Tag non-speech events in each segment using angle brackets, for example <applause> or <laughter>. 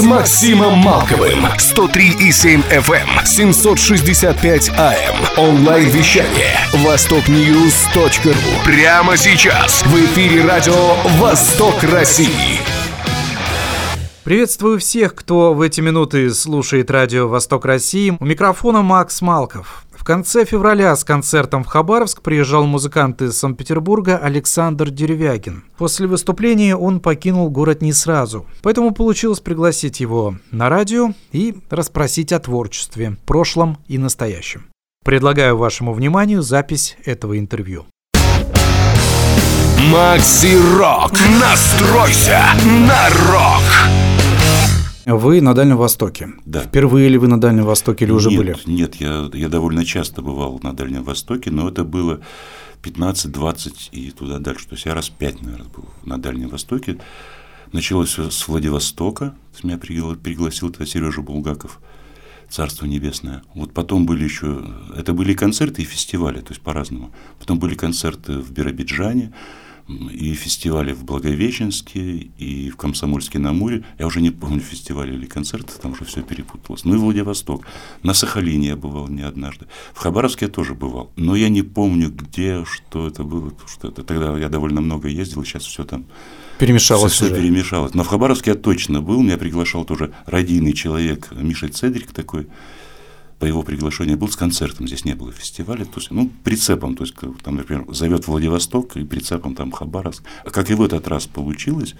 с Максимом Малковым. 103,7 FM, 765 AM. Онлайн-вещание. Востокньюз.ру. Прямо сейчас. В эфире радио «Восток России». Приветствую всех, кто в эти минуты слушает радио «Восток России». У микрофона Макс Малков. В конце февраля с концертом в Хабаровск приезжал музыкант из Санкт-Петербурга Александр Деревягин. После выступления он покинул город не сразу, поэтому получилось пригласить его на радио и расспросить о творчестве, прошлом и настоящем. Предлагаю вашему вниманию запись этого интервью. Макси Рок. Настройся на рок. Вы на Дальнем Востоке. Да. Впервые ли вы на Дальнем Востоке или уже нет, были? Нет, я, я довольно часто бывал на Дальнем Востоке, но это было 15-20 и туда дальше. То есть я раз пять, наверное, был на Дальнем Востоке. Началось всё с Владивостока. Меня пригла- пригласил тогда Сережа Булгаков. Царство Небесное. Вот потом были еще, это были концерты и фестивали, то есть по-разному. Потом были концерты в Биробиджане, и фестивали в Благовещенске, и в Комсомольске-на-Амуре. Я уже не помню, фестивали или концерты, там уже все перепуталось. Ну и Владивосток. На Сахалине я бывал не однажды. В Хабаровске я тоже бывал. Но я не помню, где, что это было. Что это, тогда я довольно много ездил, сейчас все там Перемешалось все, уже. перемешалось. Но в Хабаровске я точно был. Меня приглашал тоже радийный человек Миша Цедрик такой. По его приглашению был с концертом. Здесь не было фестиваля. То есть, ну, прицепом. То есть, там, например, зовет Владивосток и прицепом там Хабаровск. А как и в этот раз получилось,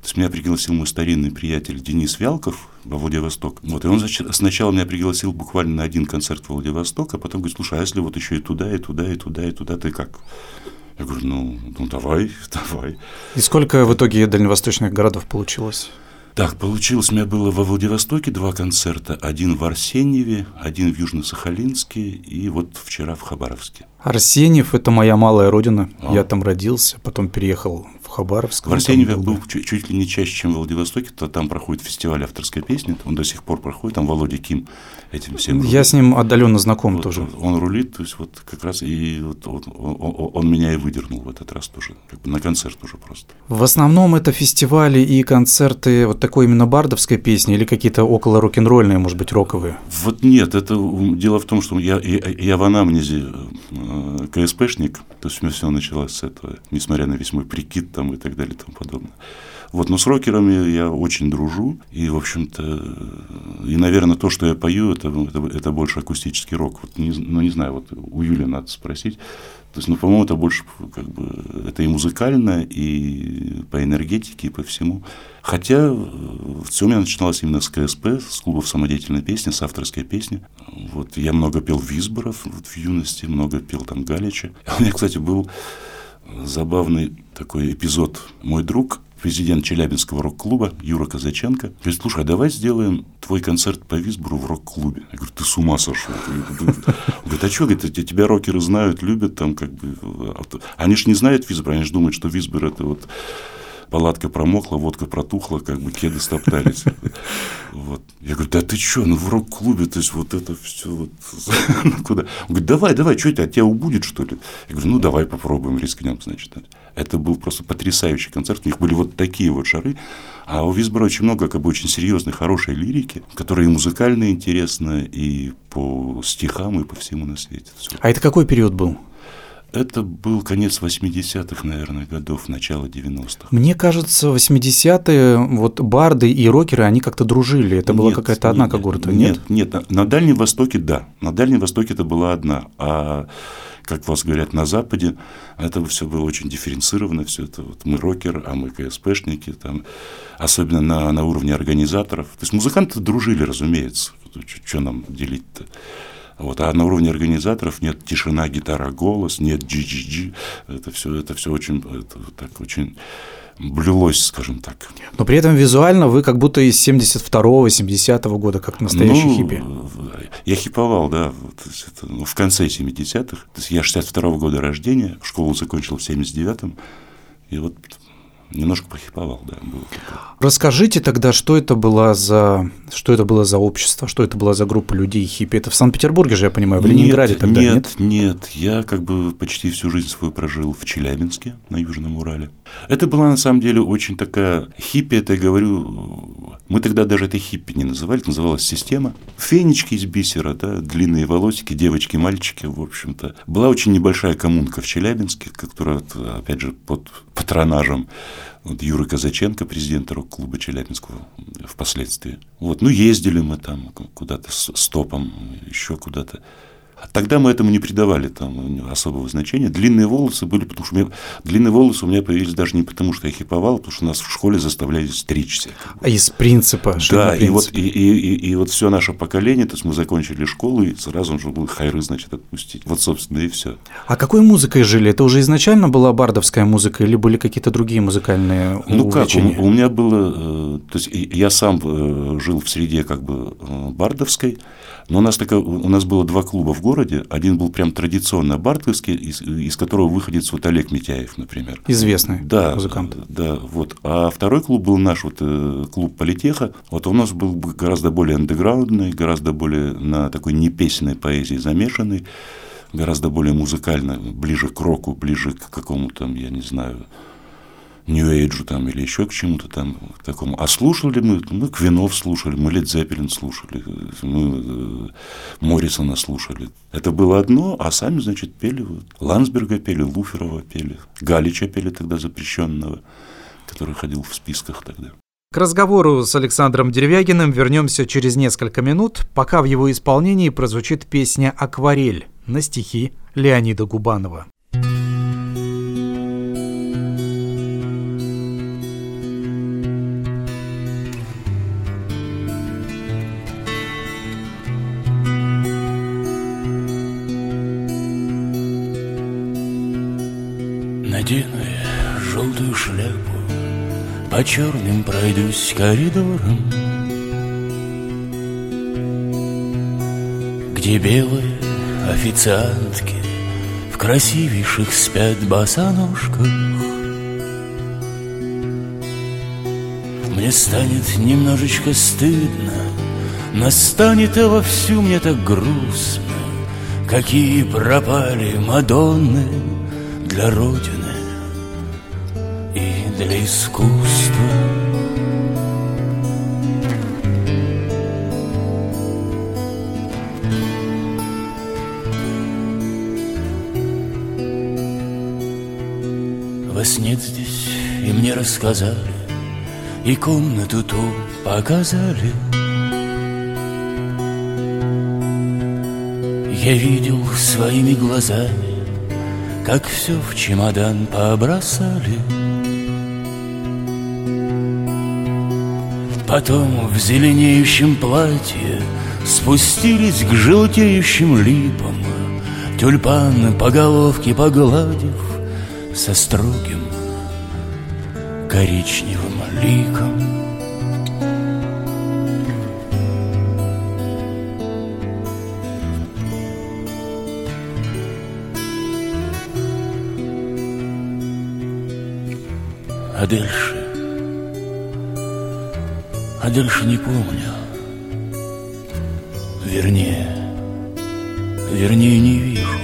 то есть меня пригласил мой старинный приятель Денис Вялков во Владивосток. Вот, и он сначала меня пригласил буквально на один концерт в Владивосток, а потом говорит, слушай, а если вот еще и туда, и туда, и туда, и туда, ты как? Я говорю, ну, ну давай, <laughs> давай. И сколько в итоге дальневосточных городов получилось? Так, получилось, у меня было во Владивостоке два концерта. Один в Арсеньеве, один в Южно-Сахалинске и вот вчера в Хабаровске. Арсеньев – это моя малая родина. А. Я там родился, потом переехал в Хабаровск. В Арсеньеве был чуть, чуть ли не чаще, чем в Владивостоке, то там проходит фестиваль авторской песни, он до сих пор проходит, там Володя Ким этим всем Я с ним отдаленно знаком Вот тоже. Он рулит, то есть вот как раз и вот, он, он- он меня и выдернул в этот раз тоже, как бы на концерт уже просто. В основном это фестивали и концерты вот такой именно бардовской песни или какие-то около рок-н-ролльные, может быть, роковые. Вот нет, это дело в том, что я, я, я в анамнезе э, КСПшник, то есть у меня все началось с этого, несмотря на весь мой прикид там и так далее и тому подобное. Вот, но с рокерами я очень дружу, и, в общем-то, э, и, наверное, то, что я пою, это, это, это больше акустический рок. Вот, не, ну, не знаю, вот у Юли надо спросить. То есть, ну, по-моему, это больше, как бы, это и музыкально, и по энергетике, и по всему. Хотя все у меня начиналось именно с КСП, с клубов самодеятельной песни, с авторской песни. Вот я много пел Визборов вот, в юности, много пел там Галича. <laughs> У меня, кстати, был забавный такой эпизод. Мой друг, президент Челябинского рок-клуба Юра Казаченко, говорит, слушай, а давай сделаем твой концерт по Визбору в рок-клубе. Я говорю, ты с ума сошел. Он говорит, а что, говорит, «те- тебя рокеры знают, любят там как бы. а Они же не знают Визбор, они же думают, что Визбор это вот палатка промокла, водка протухла, как бы кеды стоптались. Вот. Я говорю, да ты что, ну в рок-клубе, то есть вот это все вот <laughs> куда? Он говорит, давай, давай, что это, от тебя убудет, что ли? Я говорю, ну давай попробуем, рискнем, значит. Это был просто потрясающий концерт, у них были вот такие вот шары, а у Визбора очень много как бы очень серьезной, хорошей лирики, которая и музыкально интересна, и по стихам, и по всему на свете. А это какой период был? Это был конец 80-х, наверное, годов, начало 90-х. Мне кажется, 80-е вот барды и рокеры, они как-то дружили. Это была Нет, какая-то одна нет, когорта, нет? Нет, нет, на, на Дальнем Востоке да. На Дальнем Востоке это была одна. А как вас говорят, на Западе это все было очень дифференцировано. Все это вот мы рокеры, а мы КСПшники, там, особенно на, на уровне организаторов. То есть музыканты дружили, разумеется. Что нам делить-то? Вот, а на уровне организаторов нет тишина, гитара, голос, нет GGG. Это все, это все очень, это так очень блюлось, скажем так. Но при этом визуально вы как будто из 72-го, 70-го года, как настоящий ну, хиппи. Я хиповал, да, вот, это, ну, в конце 70-х. То есть я 62-го года рождения, школу закончил в 79-м. И вот немножко похиповал, да, такое. Расскажите тогда, что это было за что это было за общество, что это была за группа людей хиппи? Это в Санкт-Петербурге же, я понимаю, в Ленинграде нет, тогда, нет? нет? Нет, я как бы почти всю жизнь свою прожил в Челябинске, на Южном Урале. Это была на самом деле очень такая хиппи, это я говорю, мы тогда даже это хиппи не называли, это называлась система. Фенечки из бисера, да, длинные волосики, девочки, мальчики, в общем-то. Была очень небольшая коммунка в Челябинске, которая, опять же, под патронажем вот Юры Казаченко, президента рок-клуба Челябинского впоследствии. Вот, ну, ездили мы там куда-то с стопом, еще куда-то. Тогда мы этому не придавали там особого значения. Длинные волосы были, потому что у меня, длинные волосы у меня появились даже не потому, что я хиповал, а потому что нас в школе заставляли стричься. А из принципа? Да, и вот, и, и, и, и вот все наше поколение, то есть мы закончили школу, и сразу нужно было хайры, значит, отпустить. Вот, собственно, и все. А какой музыкой жили? Это уже изначально была бардовская музыка или были какие-то другие музыкальные Ну как, у, увлечения? у меня было, э, то есть я сам э, жил в среде как бы э, бардовской, но у нас, такая, у нас было два клуба в городе. Один был прям традиционно бардовский, из, из которого выходит вот Олег Митяев, например. Известный Да, музыкант. да, вот. А второй клуб был наш вот э, клуб Политеха. Вот он у нас был бы гораздо более андеграундный, гораздо более на такой непесенной поэзии замешанный, гораздо более музыкально, ближе к року, ближе к какому-то, я не знаю, нью-эйджу там или еще к чему-то там к такому. А слушали мы, мы Квинов слушали, мы Лед Зеппелин слушали, мы э, Моррисона слушали. Это было одно, а сами, значит, пели. Вот. Лансберга пели, Луферова пели, Галича пели тогда запрещенного, который ходил в списках тогда. К разговору с Александром Деревягиным вернемся через несколько минут, пока в его исполнении прозвучит песня «Акварель» на стихи Леонида Губанова. Надену я желтую шляпу, По черным пройдусь коридорам, Где белые официантки В красивейших спят босоножках. Мне станет немножечко стыдно, Настанет и вовсю мне так грустно, Какие пропали Мадонны для Родины и для искусства. Вас нет здесь, и мне рассказали, И комнату ту показали. Я видел своими глазами, Как все в чемодан побросали. Потом в зеленеющем платье Спустились к желтеющим липам, Тюльпан по головке погладив Со строгим коричневым ликом. А дальше... А дальше не помню. Вернее... Вернее, не вижу.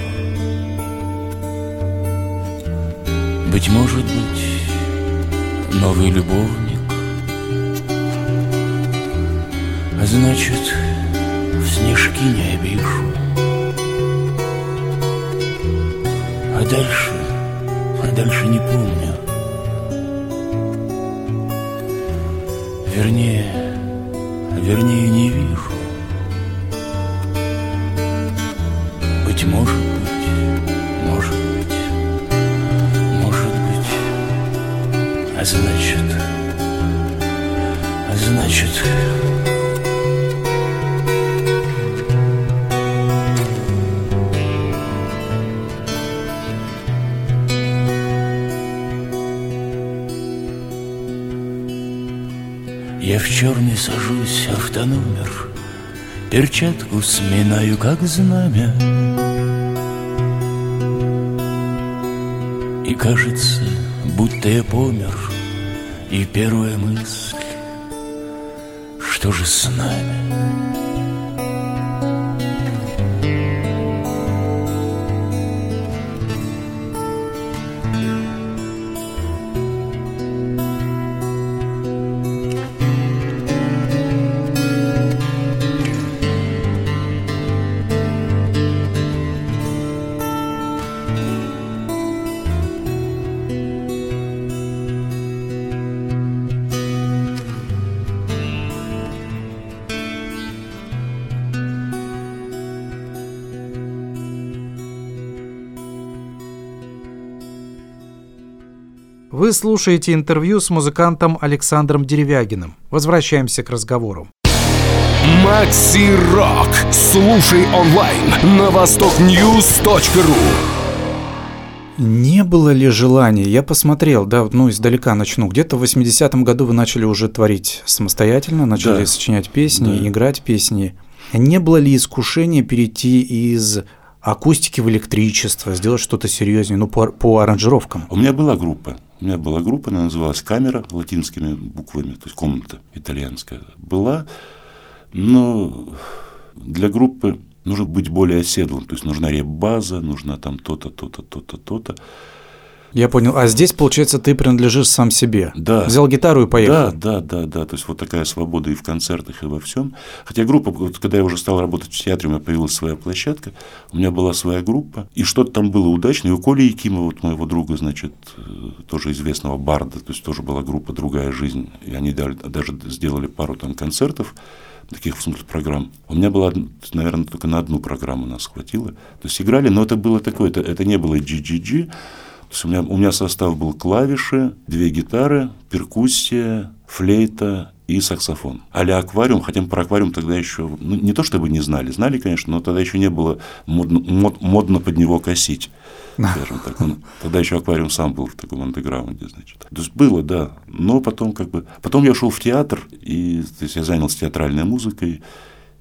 Быть может быть, новый любовник. А значит, в снежки не обижу. А дальше... А дальше не помню. Вернее, вернее, не вижу. Быть может быть, может быть, может быть. А значит, а значит... черный сажусь автономер, Перчатку сминаю, как знамя. И кажется, будто я помер И первая мысль Что же с нами? Слушаете интервью с музыкантом Александром Деревягиным. Возвращаемся к разговору. Макси Рок. Слушай онлайн на востокньюз.ру. Не было ли желания, я посмотрел, да, ну, издалека начну, где-то в 80-м году вы начали уже творить самостоятельно, начали Да. сочинять песни, Да. играть песни. Не было ли искушения перейти из акустики в электричество, сделать что-то серьезнее, ну, по, по аранжировкам? У меня была группа. У меня была группа, она называлась «Камера» латинскими буквами, то есть комната итальянская. Была, но для группы нужно быть более оседлым. То есть нужна реп-база, нужна там то-то, то-то, то-то, то-то. Я понял. А здесь, получается, ты принадлежишь сам себе. Да. Взял гитару и поехал. Да, да, да, да. То есть вот такая свобода и в концертах, и во всем. Хотя группа, вот когда я уже стал работать в театре, у меня появилась своя площадка, у меня была своя группа, и что-то там было удачно. И у Коли Якимова, вот моего друга, значит, э, тоже известного барда, то есть тоже была группа «Другая жизнь», и они даже сделали пару там концертов, таких, в смысле, программ. У меня была, наверное, только на одну программу нас хватило. То есть играли, но это было такое, это, это не было GGG, то есть у меня, у меня состав был клавиши, две гитары, перкуссия, флейта и саксофон. а аквариум, хотя мы про аквариум тогда еще, ну, не то чтобы не знали, знали, конечно, но тогда еще не было модно, мод- модно под него косить. Скажем так. Он- тогда еще аквариум сам был в таком андеграунде, значит. То есть было, да. Но потом как бы. Потом я ушел в театр, и то есть я занялся театральной музыкой.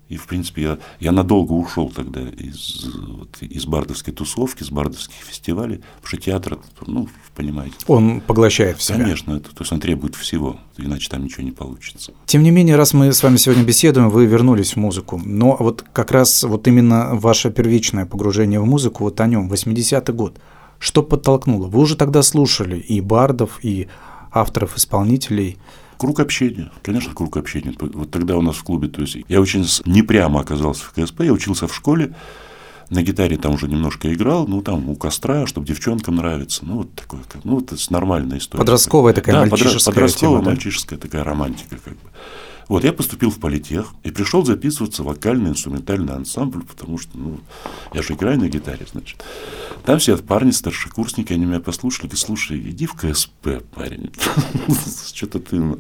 И, в принципе, я, я надолго ушел тогда из, вот, из бардовской тусовки, из бардовских фестивалей, потому что театр, ну, понимаете, Он поглощает в себя. конечно, это, то есть он требует всего, иначе там ничего не получится. Тем не менее, раз мы с вами сегодня беседуем, вы вернулись в музыку. Но вот как раз вот именно ваше первичное погружение в музыку, вот о нем, 80-й год. Что подтолкнуло? Вы уже тогда слушали и бардов, и авторов-исполнителей. Круг общения, конечно, круг общения. Вот тогда у нас в клубе, то есть я очень не прямо оказался в КСП, я учился в школе, на гитаре там уже немножко играл, ну там у костра, чтобы девчонкам нравится, ну вот такое, ну это нормальная история. Подростковая такая, да, мальчишеская подростковая, тема, да? мальчишеская такая романтика как бы. Вот, я поступил в политех и пришел записываться в вокальный инструментальный ансамбль, потому что, ну, я же играю на гитаре, значит. Там сидят парни, старшекурсники, они меня послушали, говорят, слушай, иди в КСП, парень. <laughs> Что-то ты на-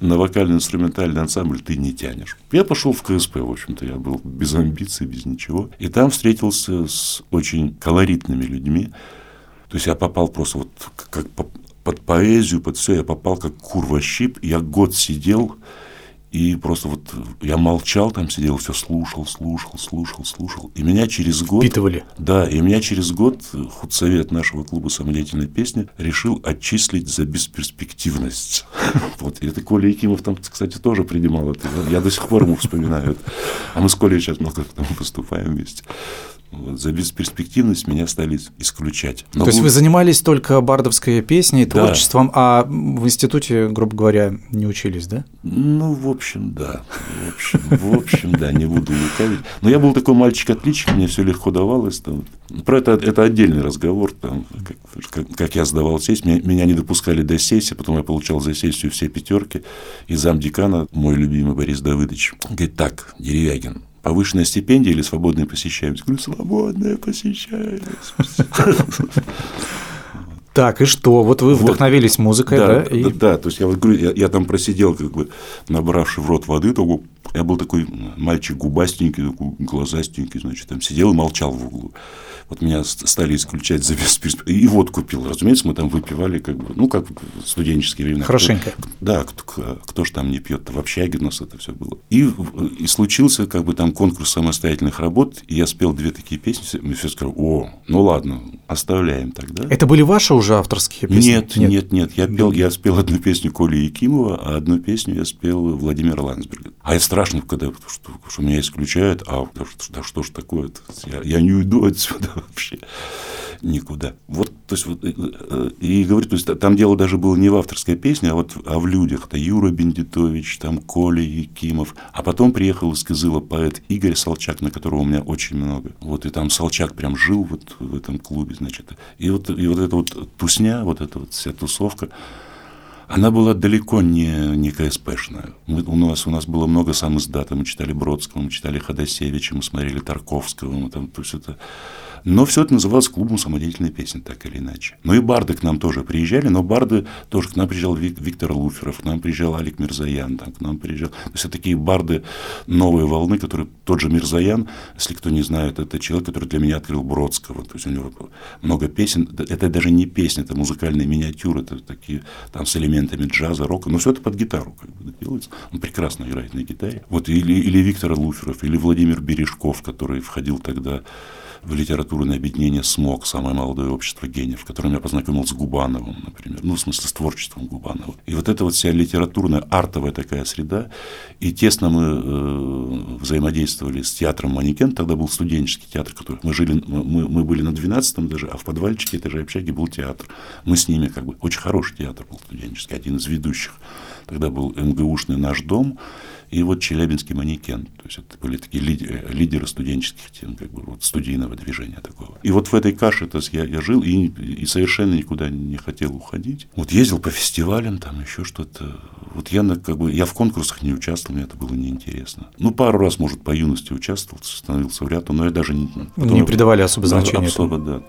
на вокальный инструментальный ансамбль ты не тянешь. Я пошел в КСП, в общем-то, я был без амбиций, без ничего. И там встретился с очень колоритными людьми. То есть я попал просто вот как по- под поэзию, под все, я попал как кур щип. Я год сидел, и просто вот я молчал там, сидел, все слушал, слушал, слушал, слушал. И меня через год... Впитывали. Да, и меня через год худсовет нашего клуба самодеятельной песни решил отчислить за бесперспективность. <laughs> Вот. И это Коля Якимов там, кстати, тоже принимал это. Я до сих пор ему вспоминаю это. А мы с Колей сейчас много там выступаем вместе. За бесперспективность меня стали исключать. Но То есть вы занимались только бардовской песней, Да. творчеством, а в институте, грубо говоря, не учились, да? Ну, в общем, да. В общем, в общем, да, не буду лукавить. Но я был такой мальчик-отличник, мне все легко давалось. Там. Про это, это отдельный разговор, там, как, как- как я сдавал сессию. Меня, меня не допускали до сессии, потом я получал за сессию все пятерки. И замдекана, мой любимый Борис Давыдович, говорит, так, Деревягин, повышенная стипендия или свободная посещаемость? Говорю, свободная посещаемость. <laughs> Так, и что? Вот вы вдохновились музыкой, да? Да, то есть я вот говорю, я, там просидел, как бы набравший в рот воды, такой, я был такой мальчик губастенький, такой глазастенький, значит, там сидел и молчал в углу. Вот меня ст- стали исключать за бесперспективность. И водку пил. Разумеется, мы там выпивали, как бы, ну, как в студенческие времена. Хорошенько. Кто- да, кто, кто же там не пьет в общаге у нас это все было. И, и случился как бы там конкурс самостоятельных работ, и я спел две такие песни, мне все сказали, о, ну ладно, оставляем тогда. Это были ваши уже авторские песни? Нет, нет, нет, нет. я пел, я спел одну песню Коли Якимова, а одну песню я спел Владимира Ландсберга. А это страшно, когда что, что меня исключают, а да, да что ж такое, я, я не уйду отсюда <laughs> вообще никуда. Вот, то есть, вот, э, э, и говорю, то есть, там дело даже было не в авторской песне, а вот а в людях. Это Юра Бендитович, там Коля Якимов. А потом приехал из Кызыла поэт Игорь Солчак, на которого у меня очень много. Вот, и там Солчак прям жил вот в этом клубе, значит. И вот, и вот эта вот тусня, вот эта вот вся тусовка, она была далеко не, не КСПшная. Мы, у, нас, у нас было много сам издата. Мы читали Бродского, мы читали Ходосевича, мы смотрели Тарковского. Мы там, то есть это но все это называлось клубом самодеятельной песни, так или иначе. Ну и барды к нам тоже приезжали, но барды тоже к нам приезжал Виктор Луферов, к нам приезжал Алик Мирзаян, там, к нам приезжал. То есть это такие барды новой волны, которые тот же Мирзаян, если кто не знает, это человек, который для меня открыл Бродского. То есть у него много песен. Это даже не песни, это музыкальные миниатюры, это такие там с элементами джаза, рока. Но все это под гитару как бы делается. Он прекрасно играет на гитаре. Вот или, или Виктор Луферов, или Владимир Бережков, который входил тогда в литературное объединение «СМОК», самое молодое общество гениев, в котором я познакомился с Губановым, например, ну, в смысле, с творчеством Губанова. И вот эта вот вся литературная, артовая такая среда, и тесно мы э, взаимодействовали с театром «Манекен», тогда был студенческий театр, который мы жили, мы, мы были на 12-м даже, а в подвальчике же общаги был театр. Мы с ними как бы, очень хороший театр был студенческий, один из ведущих. Тогда был МГУшный «Наш дом», и вот Челябинский манекен. То есть это были такие лидеры, лидеры студенческих тем, как бы вот студийного движения такого. И вот в этой каше то есть я, я жил и, и совершенно никуда не хотел уходить. Вот ездил по фестивалям, там еще что-то. Вот я как бы я в конкурсах не участвовал, мне это было неинтересно. Ну, пару раз, может, по юности участвовал, становился в ряд, но я даже не... Потом, не придавали особо значения. Особо, да.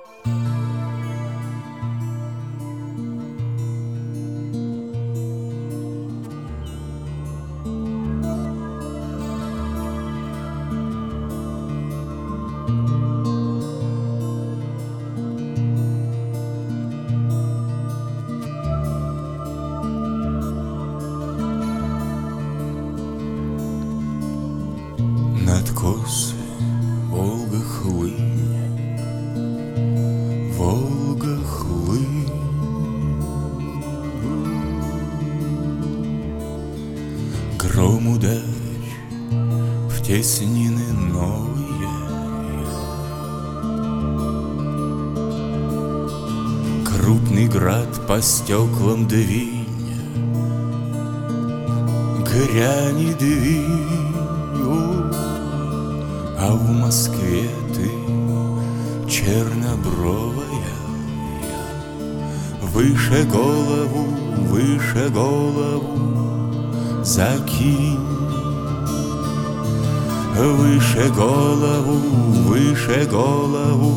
Выше голову, выше голову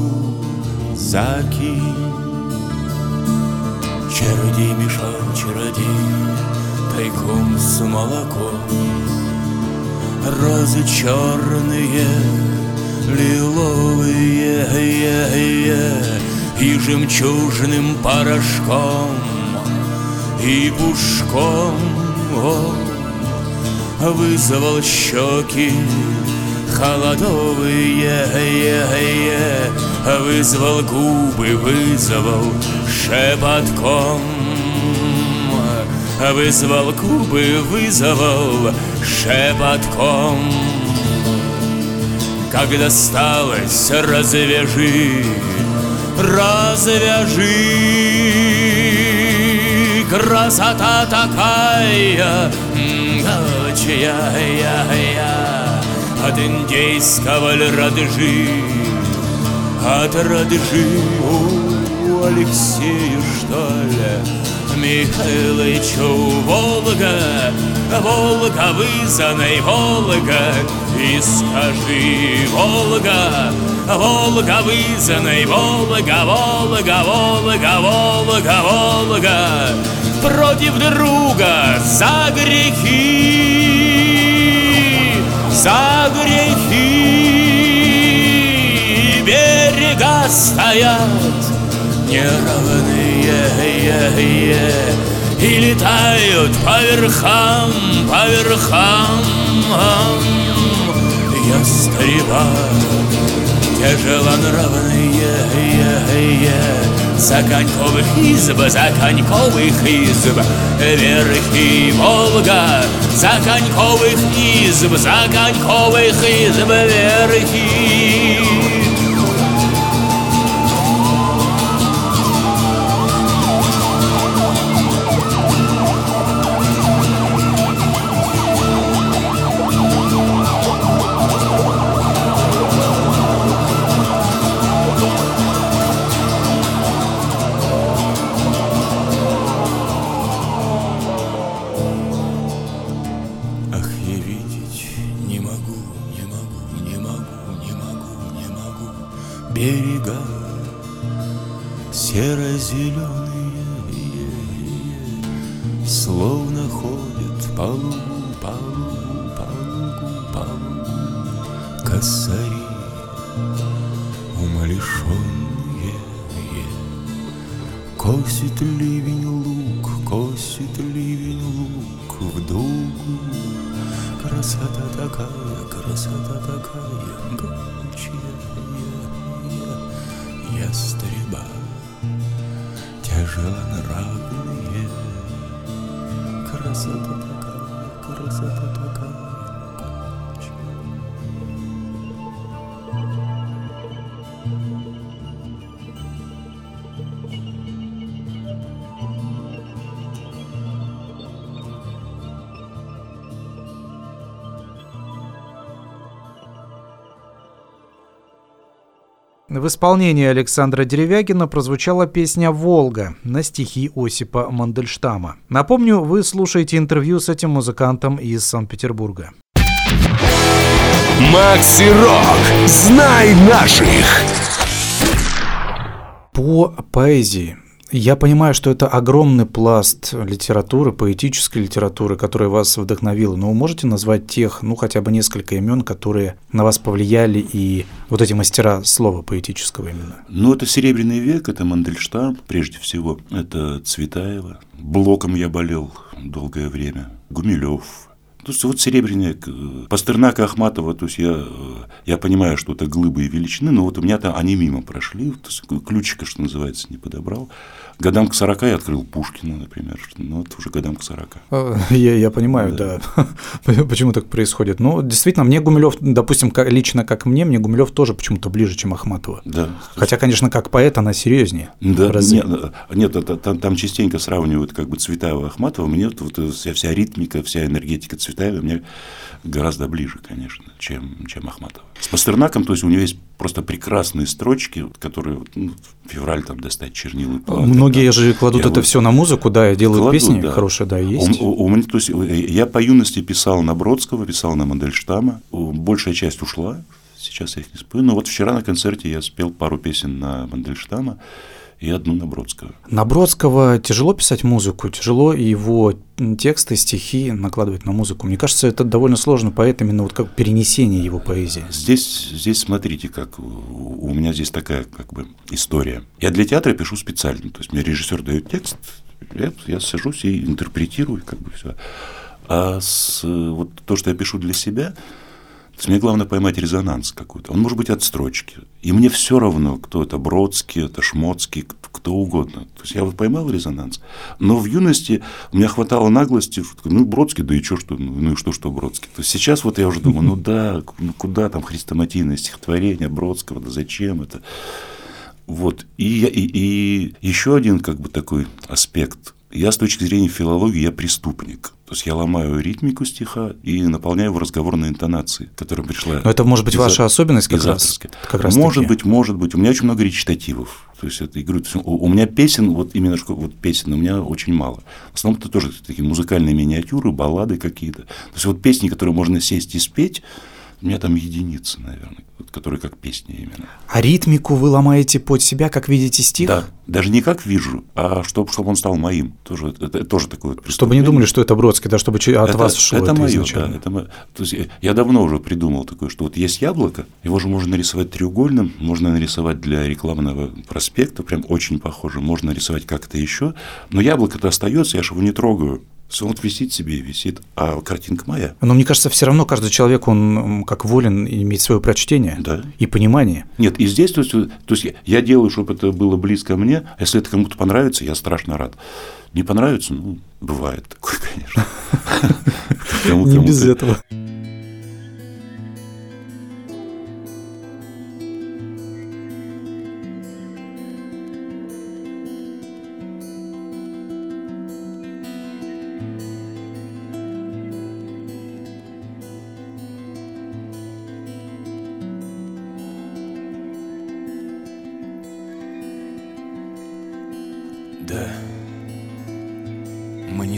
закинь. Чародей мешал чародей Тайком с молоком Розы черные, лиловые И жемчужным порошком И пушком о, Вызвал щеки. Холодовые Вызвал губы, вызвал шепотком. Вызвал губы, вызвал шепотком. Когда сталось, развяжи, развяжи. Красота такая, чья я, я От индейского льрадыжи От радыжи, у Алексея, что ли? Михайлычу Волга, Волга, вызаной Волга, И скажи, Волга, Волга, вызаной Волга, Волга, Волга, Волга, Волга, Против друга за грехи, за грехи. Берега стоят неравные, И летают по верхам, по верхам. Ястреба тяжелонравные За коньковых изб, за коньковых изб Верхи Волга. За коньковых изб, за коньковых изб Верхи высота такая гончая Ястреба тяжелонравные. Красота такая, красота такая. В исполнении Александра Деревягина прозвучала песня «Волга» на стихи Осипа Мандельштама. Напомню, вы слушаете интервью с этим музыкантом из Санкт-Петербурга. Макси Рок. Знай наших. По поэзии я понимаю, что это огромный пласт литературы, поэтической литературы, которая вас вдохновила. Но вы можете назвать тех, ну, хотя бы несколько имен, которые на вас повлияли, и вот эти мастера слова поэтического именно? Ну, это «Серебряный век», это Мандельштам, прежде всего. Это Цветаева. Блоком я болел долгое время. Гумилев, то есть вот серебряные Пастернака Ахматова, то есть я, я понимаю, что это глыбы и величины, но вот у меня там они мимо прошли, то есть ключика, что называется, не подобрал. Годам к 40 я открыл Пушкина, например. Ну, это уже годам к 40. А, я, я понимаю, да. да. <laughs> Почему так происходит. Ну, действительно, мне Гумилев, допустим, лично как мне, мне Гумилев тоже почему-то ближе, чем Ахматова. Да. Хотя, конечно, как поэт она серьезнее. Да, нет, нет там, там частенько сравнивают как бы Цветаева и Ахматова. Мне вот, вот вся, вся ритмика, вся энергетика Цветаева мне гораздо ближе, конечно, чем, чем Ахматова. С Пастернаком, то есть у него есть просто прекрасные строчки, которые ну, февраль там достать чернилы. Многие же кладут я это вот все на музыку, да, и делают кладу, песни да. хорошие, да, есть. У, у, у, то есть, я по юности писал на Бродского, писал на Мандельштама, большая часть ушла, сейчас я их не спою, но вот вчера на концерте я спел пару песен на Мандельштама, и одну на Бродского. На Бродского тяжело писать музыку, тяжело его тексты, стихи накладывать на музыку. Мне кажется, это довольно сложно поэт, именно вот как перенесение его поэзии. Здесь, здесь смотрите, как у меня здесь такая как бы история. Я для театра пишу специально, то есть мне режиссер дает текст, я, я сажусь и интерпретирую, как бы все. А с, вот то, что я пишу для себя, есть мне главное поймать резонанс какой-то. Он может быть от строчки. И мне все равно, кто это, Бродский, это Шмотский, кто угодно. То есть я вот поймал резонанс. Но в юности у меня хватало наглости, ну, Бродский, да и что, что, ну и что, что Бродский. То есть сейчас вот я уже думаю, ну да, ну куда там хрестоматийное стихотворение Бродского, да зачем это? Вот. И, и, и еще один как бы такой аспект. Я с точки зрения филологии, я преступник. То есть я ломаю ритмику стиха и наполняю его разговорной интонацией, которая пришла. Но это может быть из, ваша особенность как раз. Как раз может таки. быть, может быть. У меня очень много речитативов. То есть это игру. У, у меня песен, вот именно вот песен у меня очень мало. В основном это тоже такие музыкальные миниатюры, баллады какие-то. То есть вот песни, которые можно сесть и спеть, У меня там единицы, наверное, вот, которые как песни именно. А ритмику вы ломаете под себя, как видите стих? Да, даже не как вижу, а чтобы, чтобы он стал моим. Тоже, это, это тоже такое вот Чтобы не думали, что это Бродский, да, чтобы от это, вас шло это, это, мое, изначально. да, это мо- То есть я- я давно уже придумал такое, что вот есть яблоко, его же можно нарисовать треугольным, можно нарисовать для рекламного проспекта, прям очень похоже, можно нарисовать как-то еще, но яблоко-то остается, я же его не трогаю. Всё, Он вот висит себе и висит, а картинка моя. Но мне кажется, все равно каждый человек, он как волен иметь свое прочтение Да. и понимание. Нет, и здесь, то есть, то есть я, делаю, чтобы это было близко мне, а если это кому-то понравится, я страшно рад. Не понравится, ну, бывает такое, <laughs> конечно. <laughs> Не без этого.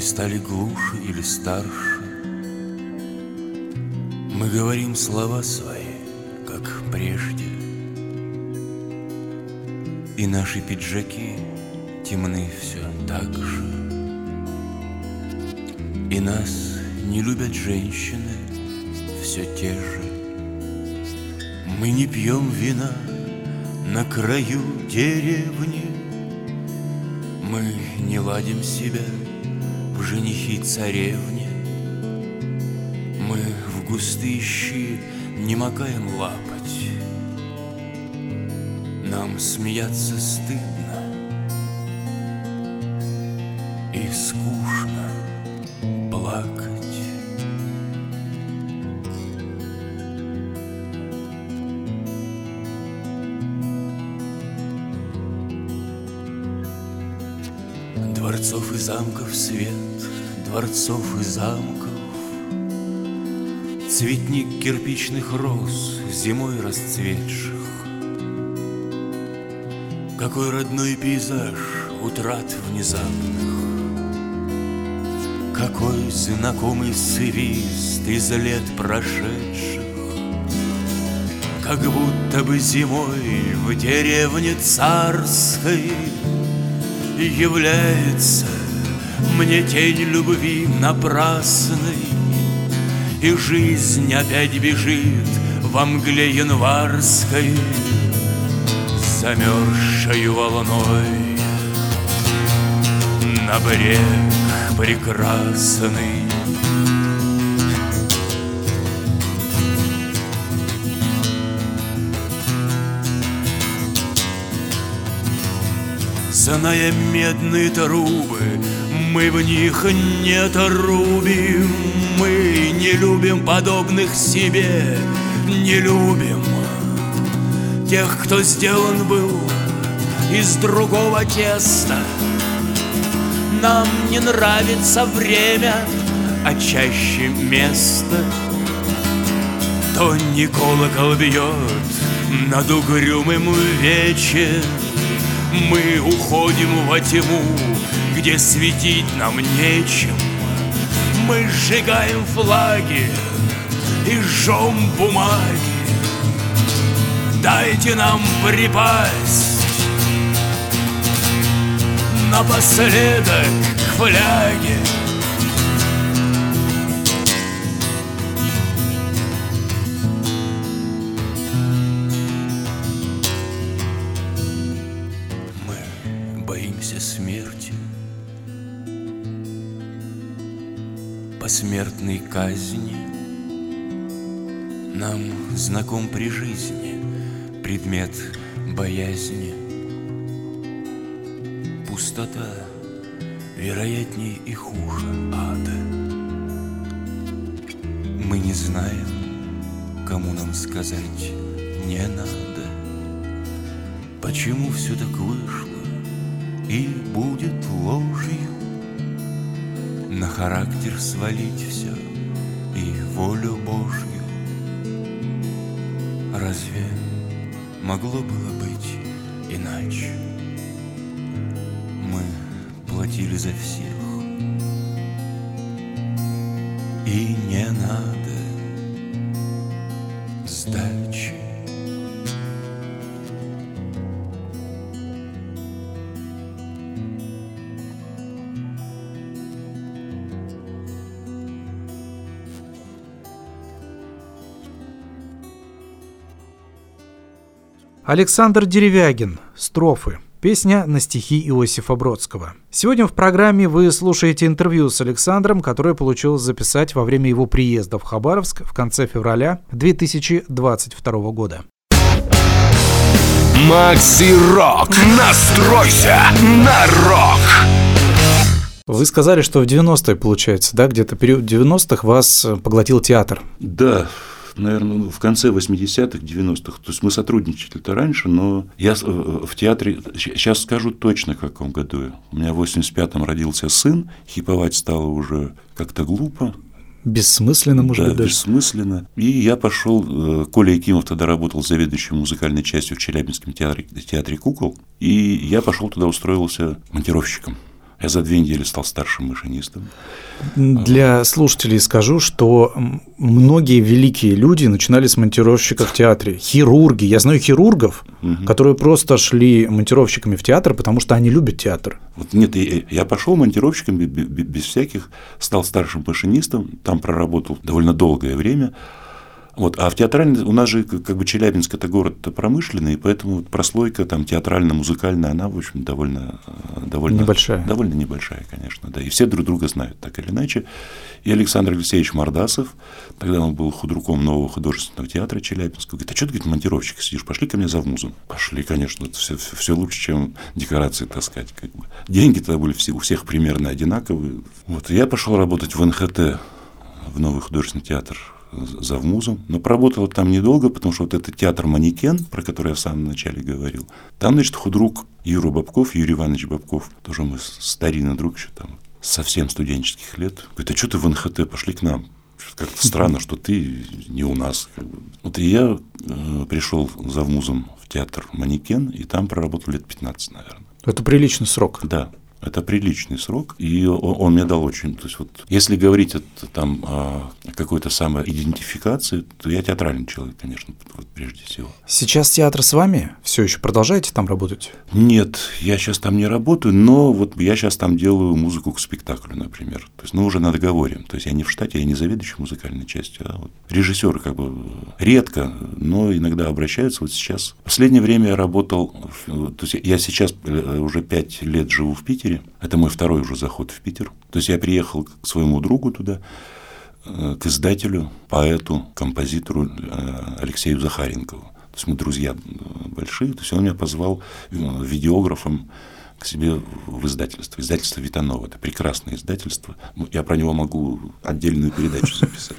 Стали глуше или старше. Мы говорим слова свои, как прежде. И наши пиджаки темны все так же. И нас не любят женщины все те же. Мы не пьем вина на краю деревни. Мы не ладим себя женихи царевне. Мы в густые щи не макаем лапоть. Нам смеяться стыдно и скучно плакать. Дворцов и замков свет, дворцов и замков. Цветник кирпичных роз, зимой расцветших. Какой родной пейзаж утрат внезапных. Какой знакомый свист из лет прошедших. Как будто бы зимой в деревне царской Является мне тень любви напрасной И жизнь опять бежит во мгле январской Замерзшей волной. На брег прекрасный. Зная медные трубы, мы в них не трубим, мы не любим подобных себе, не любим тех, кто сделан был из другого теста. Нам не нравится время, а чаще место. То не колокол бьет над угрюмым вече, мы уходим во тьму, где светить нам нечем. Мы сжигаем флаги и жжем бумаги. Дайте нам припасть напоследок к фляге. Посмертной казни. Нам знаком при жизни предмет боязни. Пустота, вероятнее и хуже ада. Мы не знаем, кому нам сказать не надо. Почему все так вышло и будет ложью? На характер свалить все и волю Божью. Разве могло было быть иначе? Мы платили за всех. Александр Деревягин. Строфы. Песня на стихи Иосифа Бродского. Сегодня в программе вы слушаете интервью с Александром, которое получилось записать во время его приезда в Хабаровск в конце февраля 2022 года. Макси Рок. Настройся на рок. Вы сказали, что в 90-е, получается, да, где-то период 90-х вас поглотил театр. Да, наверное, ну, в конце 80-х, 90-х. То есть мы сотрудничали-то раньше, но я э, в театре, сейчас скажу точно, в каком году. У меня в 85-м родился сын, хиповать стало уже как-то глупо. Бессмысленно, может да, быть, даже. бессмысленно. И я пошел, э, Коля Якимов тогда работал заведующим музыкальной частью в Челябинском театре, театре кукол, и я пошел туда, устроился монтировщиком. Я за две недели стал старшим машинистом. Для слушателей скажу, что многие великие люди начинали с монтировщика в театре. Хирурги. Я знаю хирургов, угу. которые просто шли монтировщиками в театр, потому что они любят театр. Вот нет, я пошел монтировщиком без всяких, стал старшим машинистом, там проработал довольно долгое время. Вот. А в театральной, у нас же как бы Челябинск это город промышленный, и поэтому прослойка там театрально-музыкальная, она, в общем, довольно, э, довольно небольшая. Довольно небольшая, конечно, да. И все друг друга знают, так или иначе. И Александр Алексеевич Мордасов, тогда он был худруком нового художественного театра Челябинского, говорит, а что ты, говорит, монтировщик сидишь, пошли ко мне за вмузом. Пошли, конечно, это все, все лучше, чем декорации таскать. Как бы. Деньги тогда были все, у всех примерно одинаковые. Вот. Я пошел работать в НХТ, в новый художественный театр за вмузом, но проработал там недолго, потому что вот этот театр «Манекен», про который я в самом начале говорил, там, значит, худрук Юра Бабков, Юрий Иванович Бабков, тоже мы старинный друг еще там, совсем студенческих лет, говорит, а что ты в НХТ, пошли к нам. Как-то странно, что ты не у нас. Вот и я э, пришел за вмузом в театр «Манекен», и там проработал лет 15, наверное. Это приличный срок. Да, это приличный срок, и он, он мне дал очень. То есть вот, если говорить о, там, о какой-то самоидентификации, то я театральный человек, конечно, вот, прежде всего. Сейчас театр с вами? Все еще продолжаете там работать? Нет, я сейчас там не работаю, но вот я сейчас там делаю музыку к спектаклю, например. То есть, ну, уже на договоре. То есть я не в штате, я не заведующий музыкальной частью, а вот режиссеры как бы редко, но иногда обращаются. Вот сейчас. В последнее время я работал, то есть я сейчас э, уже пять лет живу в Питере, Питере. Это мой второй уже заход в Питер. То есть я приехал к своему другу туда, э, к издателю, поэту, композитору э, Алексею Захаренкову. То есть мы друзья э, большие. То есть он меня позвал видеографом к себе в издательство. Издательство Витанова. Это прекрасное издательство. Я про него могу отдельную передачу записать.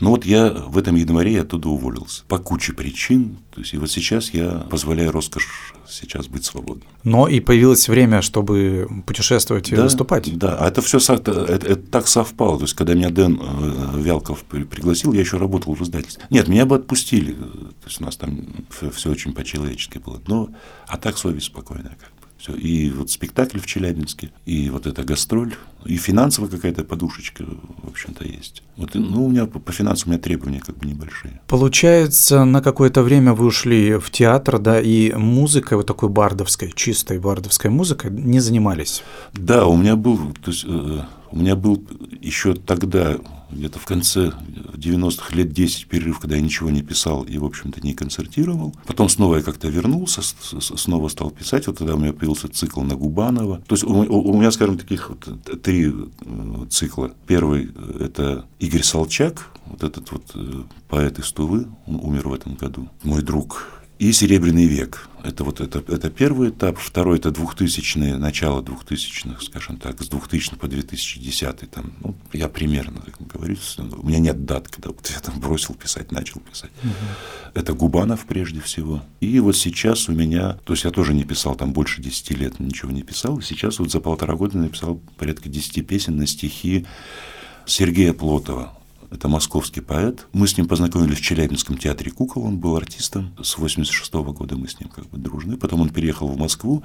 Но вот я в этом январе оттуда уволился. По куче причин. То есть и вот сейчас я позволяю роскошь сейчас быть свободным. Но и появилось время, чтобы путешествовать и да, выступать. Да, а это все это, это так совпало. То есть, когда меня Дэн э, Вялков пригласил, я еще работал в издательстве. Нет, меня бы отпустили. То есть у нас там все очень по-человечески было. Но, а так совесть спокойная как. Все. И вот спектакль в Челябинске, и вот эта гастроль, и финансовая какая-то подушечка, в общем-то, есть. Вот, ну, у меня по, по финансам у меня требования как бы небольшие. Получается, на какое-то время вы ушли в театр, да, и музыкой, вот такой бардовской, чистой бардовской музыкой не занимались? Да, у меня был, то есть, э, у меня был еще тогда где-то в конце 90-х лет 10 перерыв, когда я ничего не писал и, в общем-то, не концертировал. Потом снова я как-то вернулся, снова стал писать. Вот тогда у меня появился цикл на Губанова. То есть у, у меня, скажем, таких вот три э, цикла. Первый – это Игорь Солчак, вот этот вот э, поэт из Тувы, он умер в этом году. Мой друг и «Серебряный век». Это вот это, это первый этап. Второй – это 2000-е, начало 2000-х, скажем так, с 2000 по 2010 там, ну, я примерно, как говорю, у меня нет дат, когда вот я там бросил писать, начал писать. Угу. Это Губанов прежде всего. И вот сейчас у меня, то есть я тоже не писал там больше 10 лет, ничего не писал, и сейчас вот за полтора года написал порядка 10 песен на стихи Сергея Плотова, это московский поэт. Мы с ним познакомились в Челябинском театре кукол, он был артистом. С 86 -го года мы с ним как бы дружны. Потом он переехал в Москву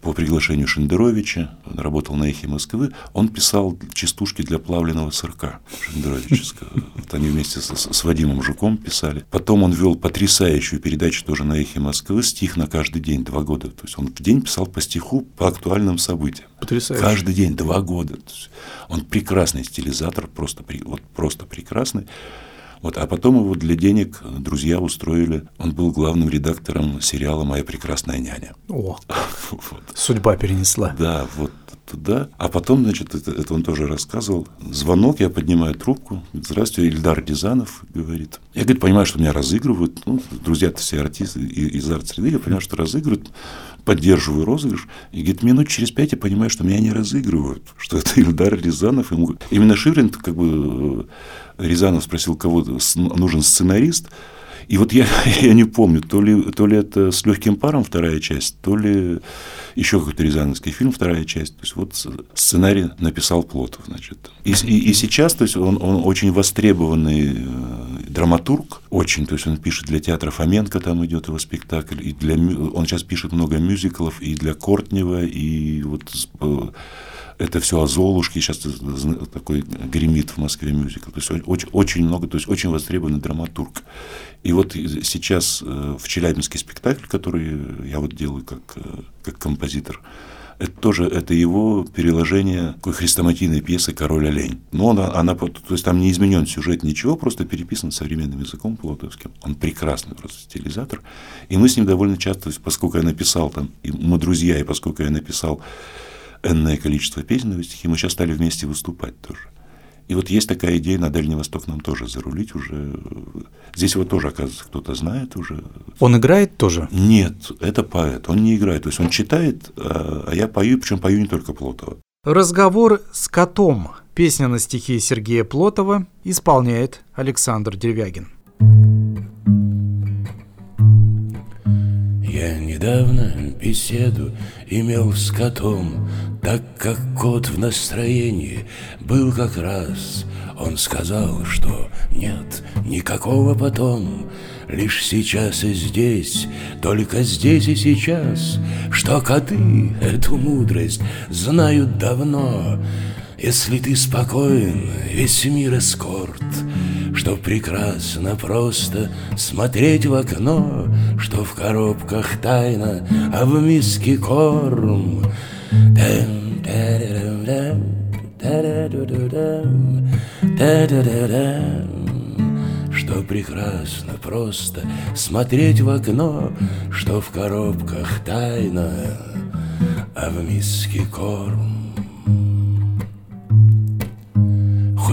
по приглашению Шендеровича, он работал на «Эхе Москвы», он писал частушки для плавленного сырка Шендеровичского. Вот они вместе с, с Вадимом Жуком писали. Потом он вел потрясающую передачу тоже на «Эхе Москвы», стих на каждый день, два года. То есть он в день писал по стиху по актуальным событиям. Потрясающе. Каждый день, два года. Он прекрасный стилизатор, просто, вот, просто прекрасный. Вот, а потом его для денег друзья устроили. Он был главным редактором сериала «Моя прекрасная няня». О, <laughs> Вот. судьба перенесла. Да, вот туда. А потом, значит, это, это он тоже рассказывал. Звонок, я поднимаю трубку. Здравствуйте, Ильдар Рязанов, говорит. Я, говорит, понимаю, что меня разыгрывают. Ну, друзья-то все артисты из арт-среды. Я понимаю, что разыгрывают. Поддерживаю розыгрыш. И, говорит, минут через пять я понимаю, что меня не разыгрывают. Что это Ильдар Рязанов. Ему... Именно Ширин, как бы, Рязанов спросил, кого нужен сценарист. И вот я, <laughs> я не помню, то ли, то ли это с легким паром вторая часть, то ли еще какой-то рязановский фильм вторая часть. То есть вот сценарий написал Плотов, значит. И, и, и сейчас, то есть он, он очень востребованный э, драматург, очень, то есть он пишет для театра Фоменко, там идет его спектакль, и для, он сейчас пишет много мюзиклов и для Кортнева, и вот э, это все о Золушке, сейчас такой гремит в Москве мюзикл. То есть очень, очень много, то есть очень востребованный драматург. И вот сейчас э, в Челябинский спектакль, который я вот делаю как, э, как композитор, это тоже это его переложение такой хрестоматийной пьесы «Король олень». Но она, она, то есть там не изменен сюжет, ничего, просто переписан современным языком плотовским. Он прекрасный просто стилизатор. И мы с ним довольно часто, поскольку я написал там, и мы друзья, и поскольку я написал энное количество песен на стихи, мы сейчас стали вместе выступать тоже. И вот есть такая идея на Дальний Восток нам тоже зарулить уже. Здесь его тоже, оказывается, кто-то знает уже. Он играет тоже? Нет, это поэт, он не играет. То есть он читает, а а я пою, причем пою не только Плотова. Разговор с котом. Песня на стихи Сергея Плотова исполняет Александр Деревягин. Я недавно беседу имел с котом, так как кот в настроении был как раз. Он сказал, что нет никакого потом, лишь сейчас и здесь, только здесь и сейчас, что коты эту мудрость знают давно. Если ты спокоен, весь мир эскорт, что прекрасно просто смотреть в окно, Что в коробках тайна, а в миске корм. Что прекрасно просто смотреть в окно, Что в коробках тайна, а в миске корм.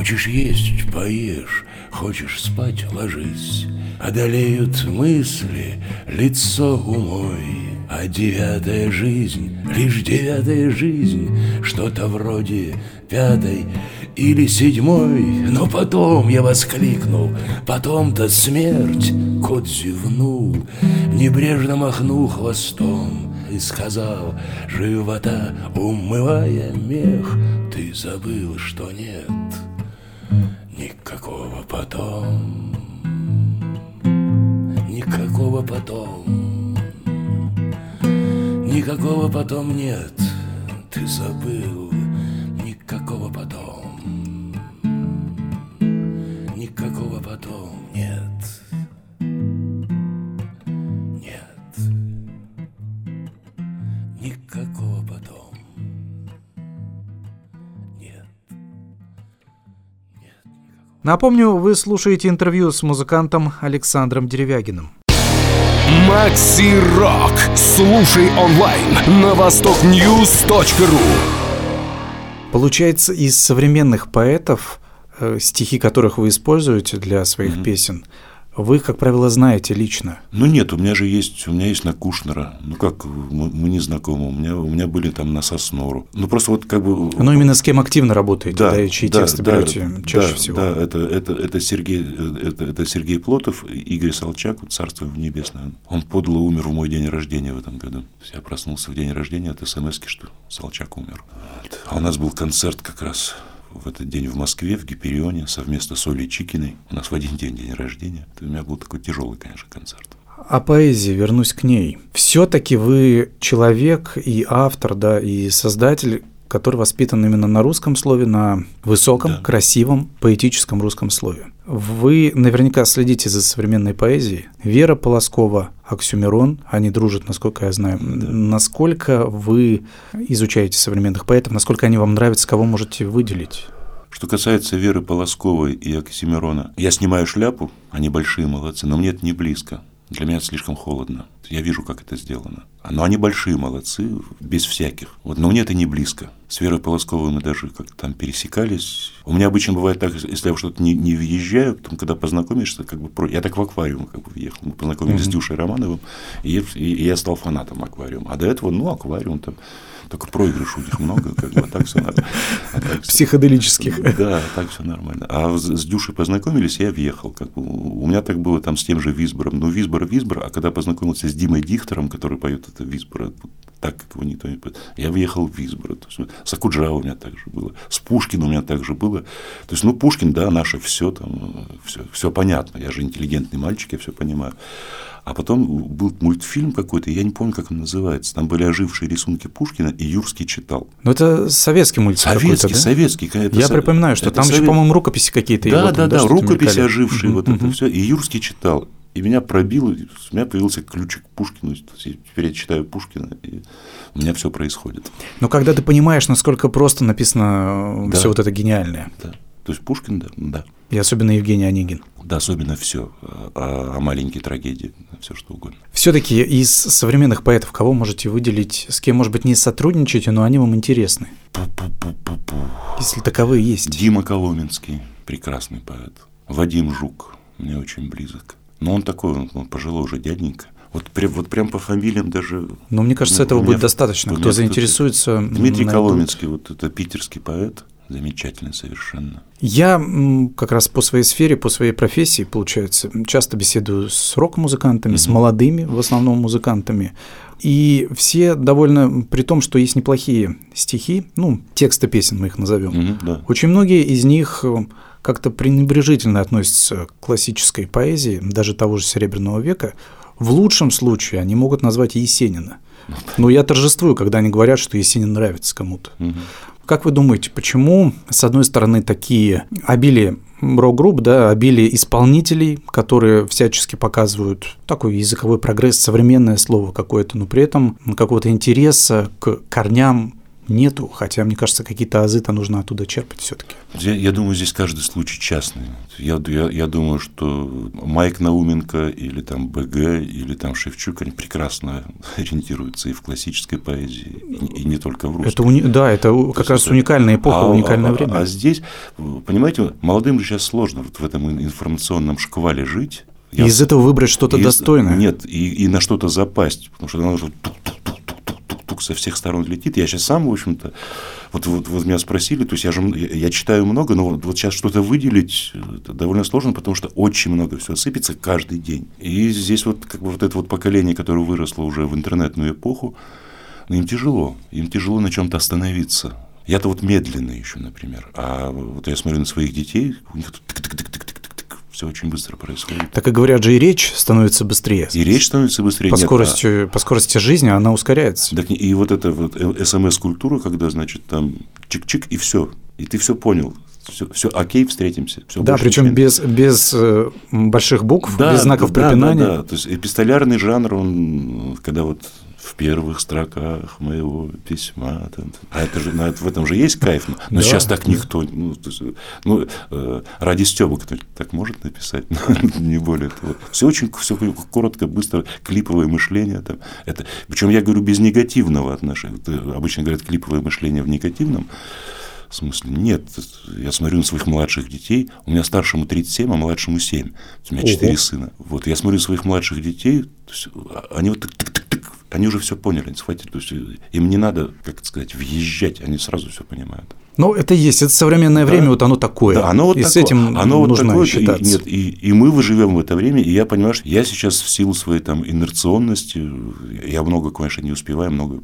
Хочешь есть – поешь, хочешь спать – ложись. Одолеют мысли, лицо умой. А девятая жизнь, лишь девятая жизнь, Что-то вроде пятой или седьмой. Но потом я воскликнул, потом-то смерть. Кот зевнул, небрежно махнул хвостом И сказал, живота умывая мех, Ты забыл, что нет Никакого потом, никакого потом, никакого потом нет. Ты забыл, Напомню, вы слушаете интервью с музыкантом Александром Деревягиным. Макси Рок. Слушай онлайн на востокньюз.ру. Получается, из современных поэтов, э, стихи которых вы используете для своих песен, вы, как правило, знаете лично. Ну нет, у меня же есть, у меня есть на Кушнера. Ну как, мы, мы не знакомы. У меня, у меня были там на Соснору. Ну просто вот как бы... Но именно с кем активно работаете, да, и чьи тексты берете чаще да, всего. Да, это, это, это, Сергей, это, это Сергей Плотов, Игорь Солчак, вот царство ему небесное. Он подло умер в мой день рождения в этом году. Я проснулся в день рождения от смс что Солчак умер. Вот. А у нас был концерт как раз в этот день в Москве, в Гиперионе, совместно с Олей Чикиной. У нас в один день день рождения. Это у меня был такой тяжелый, конечно, концерт. О поэзии, вернусь к ней. Все-таки вы человек и автор, да, и создатель, который воспитан именно на русском слове, на высоком, Да. красивом, поэтическом русском слове. Вы наверняка следите за современной поэзией. Вера Полоскова, Оксюмерон, они дружат, насколько я знаю. Насколько вы изучаете современных поэтов, насколько они вам нравятся, кого можете выделить? Что касается Веры Полосковой и Оксимирона, я снимаю шляпу, они большие молодцы, но мне это не близко. Для меня это слишком холодно. Я вижу, как это сделано. Но они большие молодцы, без всяких. Вот, но мне это не близко. С Верой Полосковой мы даже как-то там пересекались. У меня обычно бывает так, если я что-то не, не въезжаю, потом, когда познакомишься, как бы я так в аквариум как бы въехал. Мы познакомились mm-hmm. с Дюшей Романовым, и, и, и я стал фанатом аквариума. А до этого, ну, аквариум там только проигрыш у них много, как бы, а так все нормально. А так Психоделических. Да, так все нормально. А с, Дюшей познакомились, я въехал. Как бы, у меня так было там с тем же Висбором. Ну, Висбор, Висбор, а когда познакомился с Димой Дихтером, который поет это Висбора, так, как его никто не поет, я въехал в Висбор. То есть, с Акуджава у меня также было, с Пушкиным у меня также было. То есть, ну, Пушкин, да, наше все там, все, все понятно. Я же интеллигентный мальчик, я все понимаю. А потом был мультфильм какой-то, я не помню, как он называется. Там были ожившие рисунки Пушкина, и Юрский читал. Ну, это советский мультфильм Советский, да? советский. Это я со... припоминаю, что там совет... еще, по-моему, рукописи какие-то. Да, да, да, рукописи ожившие, вот это все. И Юрский читал. И меня пробило, у меня появился ключик к Пушкину. Теперь я читаю Пушкина, и у меня все происходит. Но когда ты понимаешь, насколько просто написано да. все вот это гениальное. Да. То есть Пушкин, да, да. И особенно Евгений Онегин. Да, особенно все о, о маленькой трагедии, все что угодно. Все-таки из современных поэтов кого можете выделить, с кем, может быть, не сотрудничаете, но они вам интересны? Пу-пу-пу-пу-пу. Если таковые есть. Дима Коломенский, прекрасный поэт. Вадим Жук, мне очень близок. Но он такой, он, он пожилой уже дяденька. Вот, прям, вот прям по фамилиям даже... Но мне кажется, этого будет достаточно. Кто заинтересуется... Дмитрий Коломенский, вот это питерский поэт, замечательный совершенно. Я как раз по своей сфере, по своей профессии, получается, часто беседую с рок-музыкантами, mm-hmm. с молодыми, в основном музыкантами. И все довольно, при том, что есть неплохие стихи, ну, тексты песен мы их назовем, mm-hmm, да. очень многие из них как-то пренебрежительно относятся к классической поэзии, даже того же Серебряного века. В лучшем случае они могут назвать Есенина. Но я торжествую, когда они говорят, что Есенин нравится кому-то. Угу. Как вы думаете, почему, с одной стороны, такие обилие рок-групп, да, обилие исполнителей, которые всячески показывают такой языковой прогресс, современное слово какое-то, но при этом какого-то интереса к корням нету, хотя, мне кажется, какие-то азы-то нужно оттуда черпать все таки я, я думаю, здесь каждый случай частный. Я, я, я думаю, что Майк Науменко или там БГ или там Шевчук, они прекрасно <laughs> ориентируются и в классической поэзии, и, и не только в русской. Это уни... Да, это То как раз это... уникальная эпоха, а, уникальное а, время. А, а здесь, понимаете, молодым же сейчас сложно вот в этом информационном шквале жить. И я... из этого выбрать что-то достойное. Нет, и, и на что-то запасть, потому что надо тук со всех сторон летит. Я сейчас сам, в общем-то, вот, вот, вот меня спросили, то есть я же я, читаю много, но вот, вот сейчас что-то выделить довольно сложно, потому что очень много всего сыпется каждый день. И здесь вот как бы вот это вот поколение, которое выросло уже в интернетную эпоху, ну, им тяжело, им тяжело на чем-то остановиться. Я-то вот медленный еще, например. А вот я смотрю на своих детей, у них все очень быстро происходит. Так и говорят же, и речь становится быстрее. И речь становится быстрее. По, Нет, скорости, а... по скорости жизни она ускоряется. Так, и вот эта вот СМС-культура, когда, значит, там чик-чик, и все. И ты все понял. Все, все окей, встретимся. Все да, причем без, без э, больших букв, да, без знаков да, препинания. Да, да, то есть эпистолярный жанр, он, когда вот первых строках моего письма. А это же, на, в этом же есть кайф. Но да, сейчас так никто. Ну, есть, ну э, ради Стеба кто так может написать, <laughs> не более того. Все очень все коротко, быстро, клиповое мышление. Там, это, причем я говорю без негативного отношения. Обычно говорят клиповое мышление в негативном. В смысле, нет, я смотрю на своих младших детей, у меня старшему 37, а младшему 7. У меня 4 Ого. сына. Вот, я смотрю на своих младших детей, а, они вот они уже все поняли, они схватили. То есть им не надо, как сказать, въезжать, они сразу все понимают. Ну, это есть, это современное да. время, вот оно такое. Да, оно вот и такое. с этим оно нужно вот такое, считаться. И, нет, и, и мы выживем в это время, и я понимаю, что я сейчас в силу своей там инерционности, я много, конечно, не успеваю, много,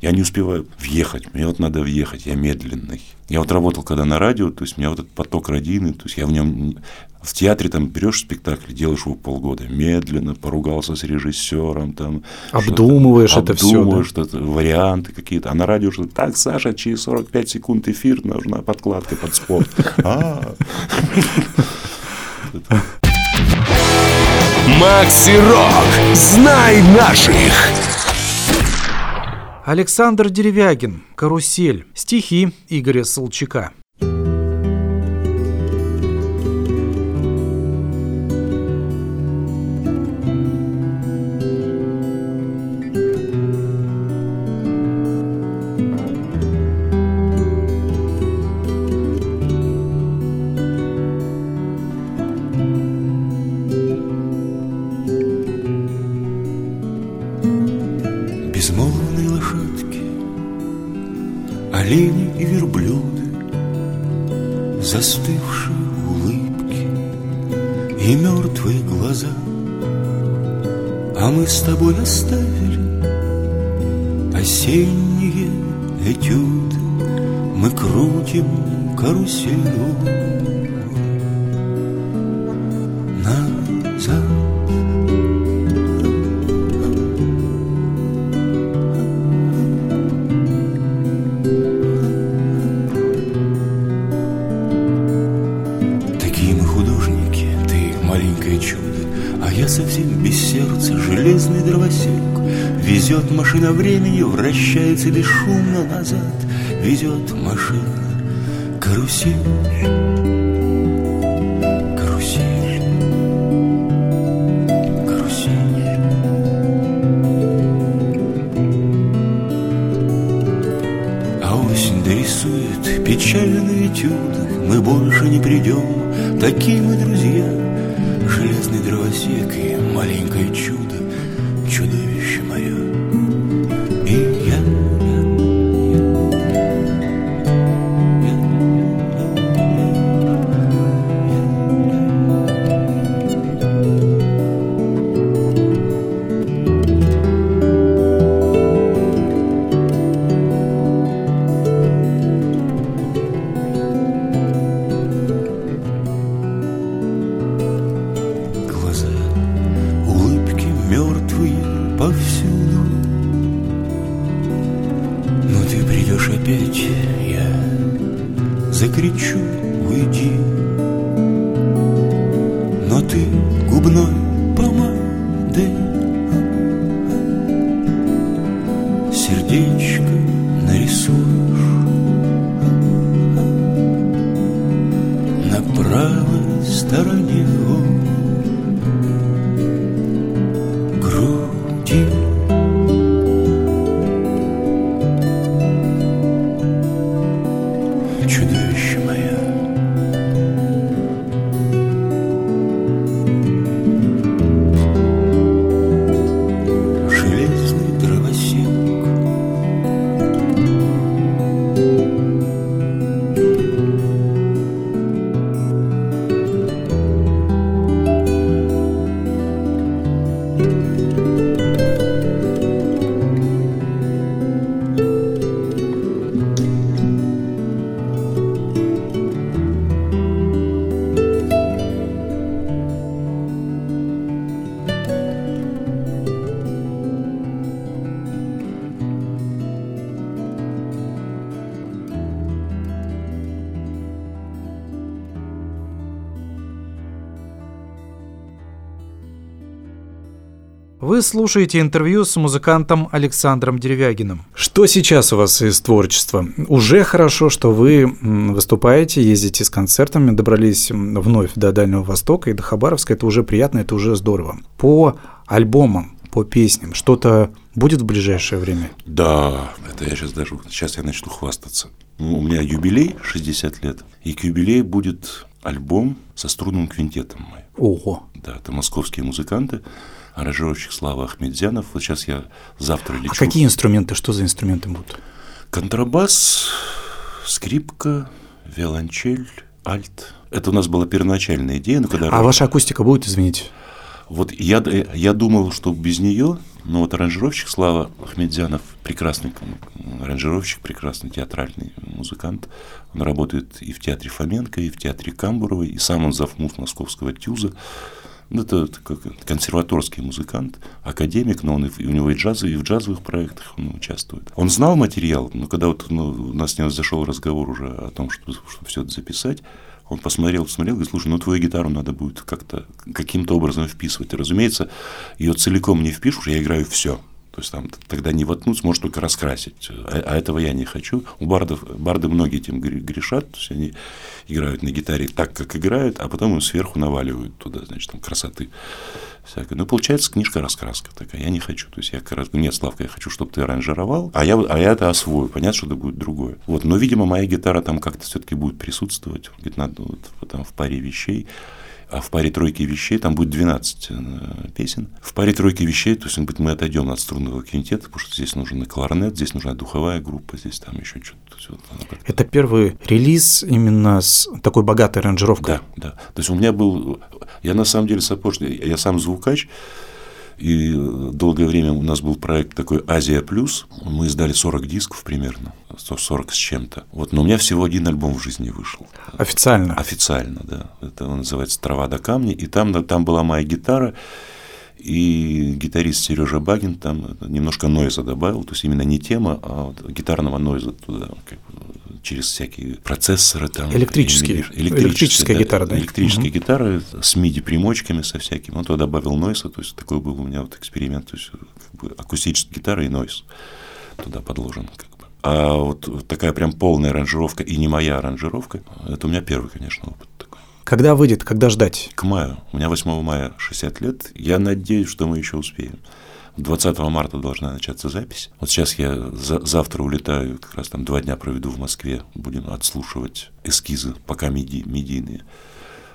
я не успеваю въехать, мне вот надо въехать, я медленный. Я вот работал когда на радио, то есть у меня вот этот поток радийный, то есть я в нем в театре там берешь спектакль, делаешь его полгода, медленно, поругался с режиссером, там обдумываешь это все, обдумываешь да? варианты какие-то, а на радио что так, Саша, через 45 секунд эфир нужна подкладка под спорт. <laughs> А. Макси Рок, знай наших. Александр Деревягин, «Карусель», стихи Игоря Солчака. Мы крутим каруселью назад. Такие мы художники, ты маленькое чудо, а я совсем без сердца, железный дровосек. Везет машина времени, вращается бесшумно назад, везет машина карусель. Карусель. Карусель. А осень дорисует печальные этюды Мы больше не придем, такие мы друзья Железный дровосек и маленькое чудо на правой стороне груди. Вы слушаете интервью с музыкантом Александром Деревягиным. Что сейчас у вас из творчества? Уже хорошо, что вы выступаете, ездите с концертами, добрались вновь до Дальнего Востока и до Хабаровска. Это уже приятно, это уже здорово. По альбомам, по песням, что-то будет в ближайшее время? Да, это я сейчас даже, сейчас я начну хвастаться. У меня юбилей 60 лет, и к юбилею будет альбом со струнным квинтетом мой. Ого! Да, это московские музыканты, аранжировщик Слава Ахмедзянов. Вот сейчас я завтра лечу. А какие инструменты, что за инструменты будут? Контрабас, скрипка, виолончель, альт. Это у нас была первоначальная идея, но когда... А ваша акустика будет, извините? Вот я, я думал, что без нее, но вот аранжировщик Слава Ахмедзянов, прекрасный аранжировщик, прекрасный театральный музыкант. Он работает и в театре Фоменко, и в театре Камбуровой, и сам он завмуз московского ТЮЗа. Ну, это, как консерваторский музыкант, академик, но он и, у него и джазовый, и в джазовых проектах он участвует. Он знал материал, но когда вот ну, у нас с ним зашел разговор уже о том, чтобы, чтобы все это записать, он посмотрел, посмотрел говорит, слушай, ну твою гитару надо будет как-то каким-то образом вписывать. И, разумеется, ее целиком не впишешь, я играю все. То есть там тогда не воткнуть, может только раскрасить. А, а этого я не хочу. У бардов, барды многие этим гре- грешат. То есть они играют на гитаре так, как играют, а потом им сверху наваливают туда, значит, там красоты всякой. Ну, получается книжка-раскраска такая. Я не хочу. То есть я как раз нет, Славка, я хочу, чтобы ты аранжировал, а я, а я это освою. Понятно, что это будет другое. Вот. Но, видимо, моя гитара там как-то все-таки будет присутствовать. Говорит, надо вот, там в паре вещей. А в паре тройки вещей, там будет 12 э, песен. В паре тройки вещей, то есть, мы отойдем от струнного квинтета, потому что здесь нужен кларнет, здесь нужна духовая группа, здесь там еще что-то. Вот, Это первый релиз именно с такой богатой аранжировкой? Да, да. То есть у меня был, я на самом деле сапожник, я сам звукач, и долгое время у нас был проект такой «Азия плюс». Мы издали 40 дисков примерно, 40 с чем-то. Вот, но у меня всего один альбом в жизни вышел. Официально? Официально, да. Это он называется «Трава до камня». И там, там была моя гитара, и гитарист Сережа Багин там немножко нойза добавил, то есть именно не тема, а вот гитарного нойза туда, как через всякие процессоры. Там, электрические. Электрические электрическая да, гитара, да? Электрические угу. гитары с MIDI-примочками со всяким. Он туда добавил нойса, то есть такой был у меня вот эксперимент, то есть как бы акустическая гитара и нойс туда подложен. Как бы. А вот такая прям полная аранжировка и не моя аранжировка, это у меня первый, конечно, опыт такой. Когда выйдет, когда ждать? К маю. У меня 8 мая 60 лет. Я надеюсь, что мы еще успеем. 20 марта должна начаться запись. Вот сейчас я за, завтра улетаю, как раз там два дня проведу в Москве. Будем отслушивать эскизы, пока меди, медийные.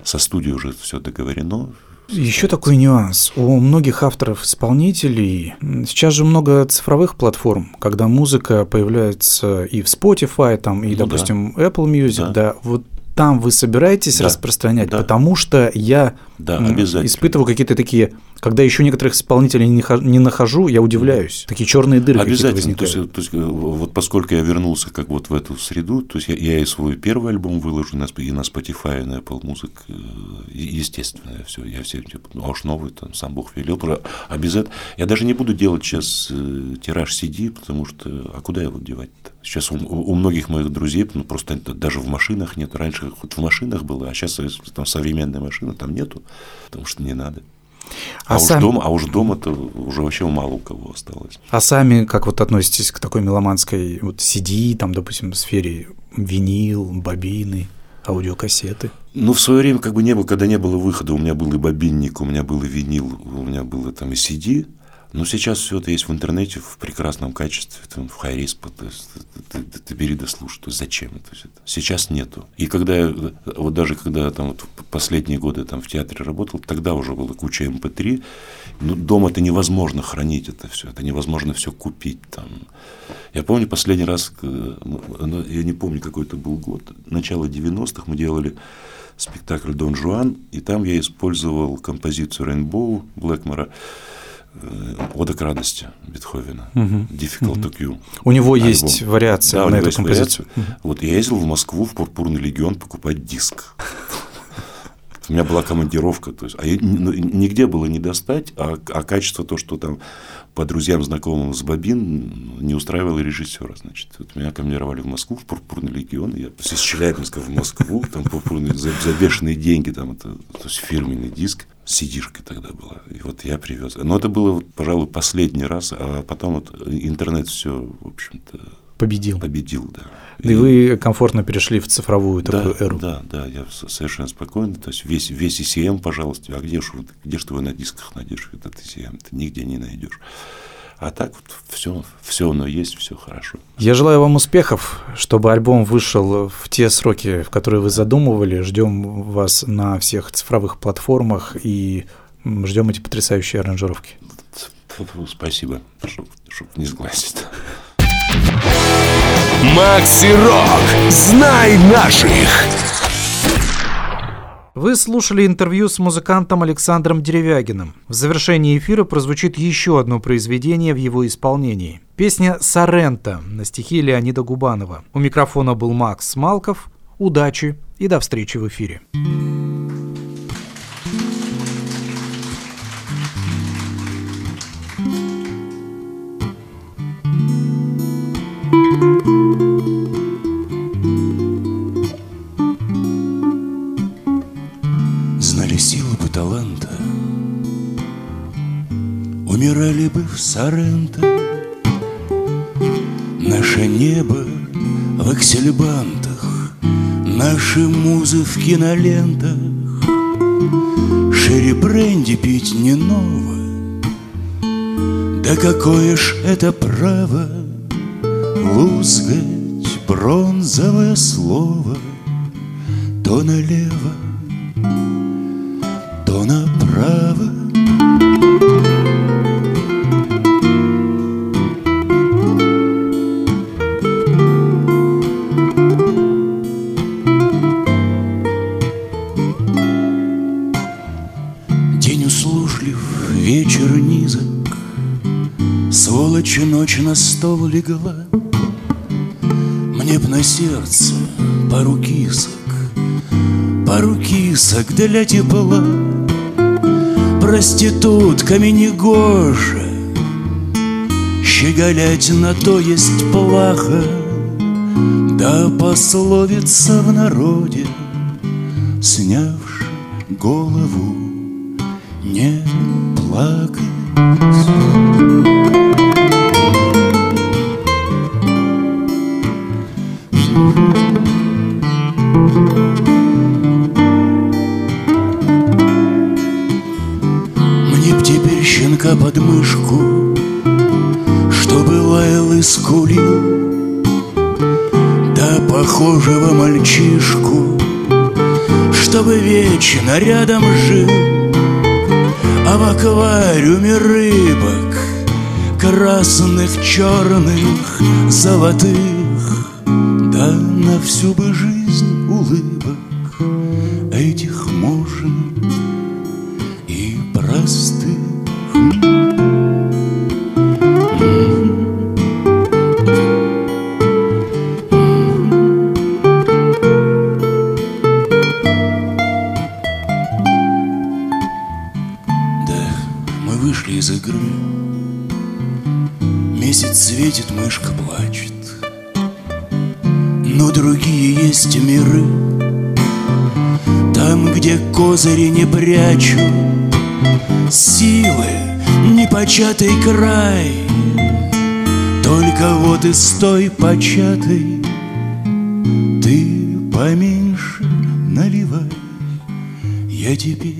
Со студией уже все договорено. Еще такой нюанс. У многих авторов-исполнителей сейчас же много цифровых платформ, когда музыка появляется и в Spotify, там, и, ну, допустим, да. Apple Music, да. да. Вот там вы собираетесь да. распространять, да. потому что я да, испытываю какие-то такие когда еще некоторых исполнителей не нахожу, я удивляюсь. Такие черные дыры Обязательно. То есть, то есть, вот поскольку я вернулся как вот в эту среду, то есть я, я и свой первый альбом выложу на, и на Spotify, и на Apple Music, э, естественно, все, я все, типа, ну, аж новый, там, сам Бог велел, обязательно. Я даже не буду делать сейчас э, тираж CD, потому что, а куда его девать-то? Сейчас у, у многих моих друзей, ну, просто даже в машинах нет. Раньше хоть в машинах было, а сейчас там современная машина, там нету, потому что не надо. А, а, сам... уж дома, а уж дома-то уже вообще мало у кого осталось. А сами как вот относитесь к такой меломанской вот CD, там, допустим, в сфере винил, бобины, аудиокассеты? Ну, в свое время как бы не было, когда не было выхода, у меня был и бобинник, у меня был и винил, у меня было там и CD, но сейчас все это есть в интернете в прекрасном качестве, там, в hi-res, то ты, ты, ты бери да слушай, то зачем это, это? Сейчас нету. И когда, вот даже когда там вот последние годы там в театре работал, тогда уже было куча MP3, эм ну, дома это невозможно хранить это все, это невозможно все купить там. Я помню последний раз, ну, я не помню, какой это был год, начало 90-х мы делали спектакль «Дон Жуан», и там я использовал композицию «Рейнбоу» Блэкмора, Ода к радости Бетховена, угу. Difficult to Cue. У него альбом. есть вариация да, на эту композицию. Угу. Вот я ездил в Москву в Пурпурный легион покупать диск. У меня была командировка, то есть, а ну, нигде было не достать, а, а качество то, что там по друзьям, знакомым с Бобин, не устраивало режиссера, значит. Вот меня командировали в Москву, в Пурпурный легион, я из Челябинска в Москву, там пурпурный, за, за бешеные деньги, там это, то есть фирменный диск, сидишка тогда была, и вот я привез. Но это было, пожалуй, последний раз, а потом вот интернет все, в общем-то, победил. Победил, да. Да и, и вы комфортно перешли в цифровую да, такую эру. Да, да, я совершенно спокойно. То есть весь, весь ECM, пожалуйста, а где же где ж ты его на дисках найдешь, этот ECM? Ты нигде не найдешь. А так вот все, все оно есть, все хорошо. Я желаю вам успехов, чтобы альбом вышел в те сроки, в которые вы задумывали. Ждем вас на всех цифровых платформах и ждем эти потрясающие аранжировки. Спасибо, чтобы не сглазить. Макси Рок. Знай наших. Вы слушали интервью с музыкантом Александром Деревягиным. В завершении эфира прозвучит еще одно произведение в его исполнении. Песня «Сорента» на стихи Леонида Губанова. У микрофона был Макс Малков. Удачи и до встречи в эфире. Умирали бы в Соренто. Наше небо в аксельбантах. Наши музы в кинолентах. Шире бренди пить не ново. Да какое ж это право Лузгать бронзовое слово? То налево, стол легла. Мне б на сердце пару кисок Пару кисок для тепла. Проститутками не гоже Щеголять на то есть плохо Да пословица в народе Снявши голову не плакать вечно рядом жил. А в аквариуме рыбок Красных, черных, золотых Да на всю бы жизнь непочатый край. Только вот из той початой Ты поменьше наливай. Я теперь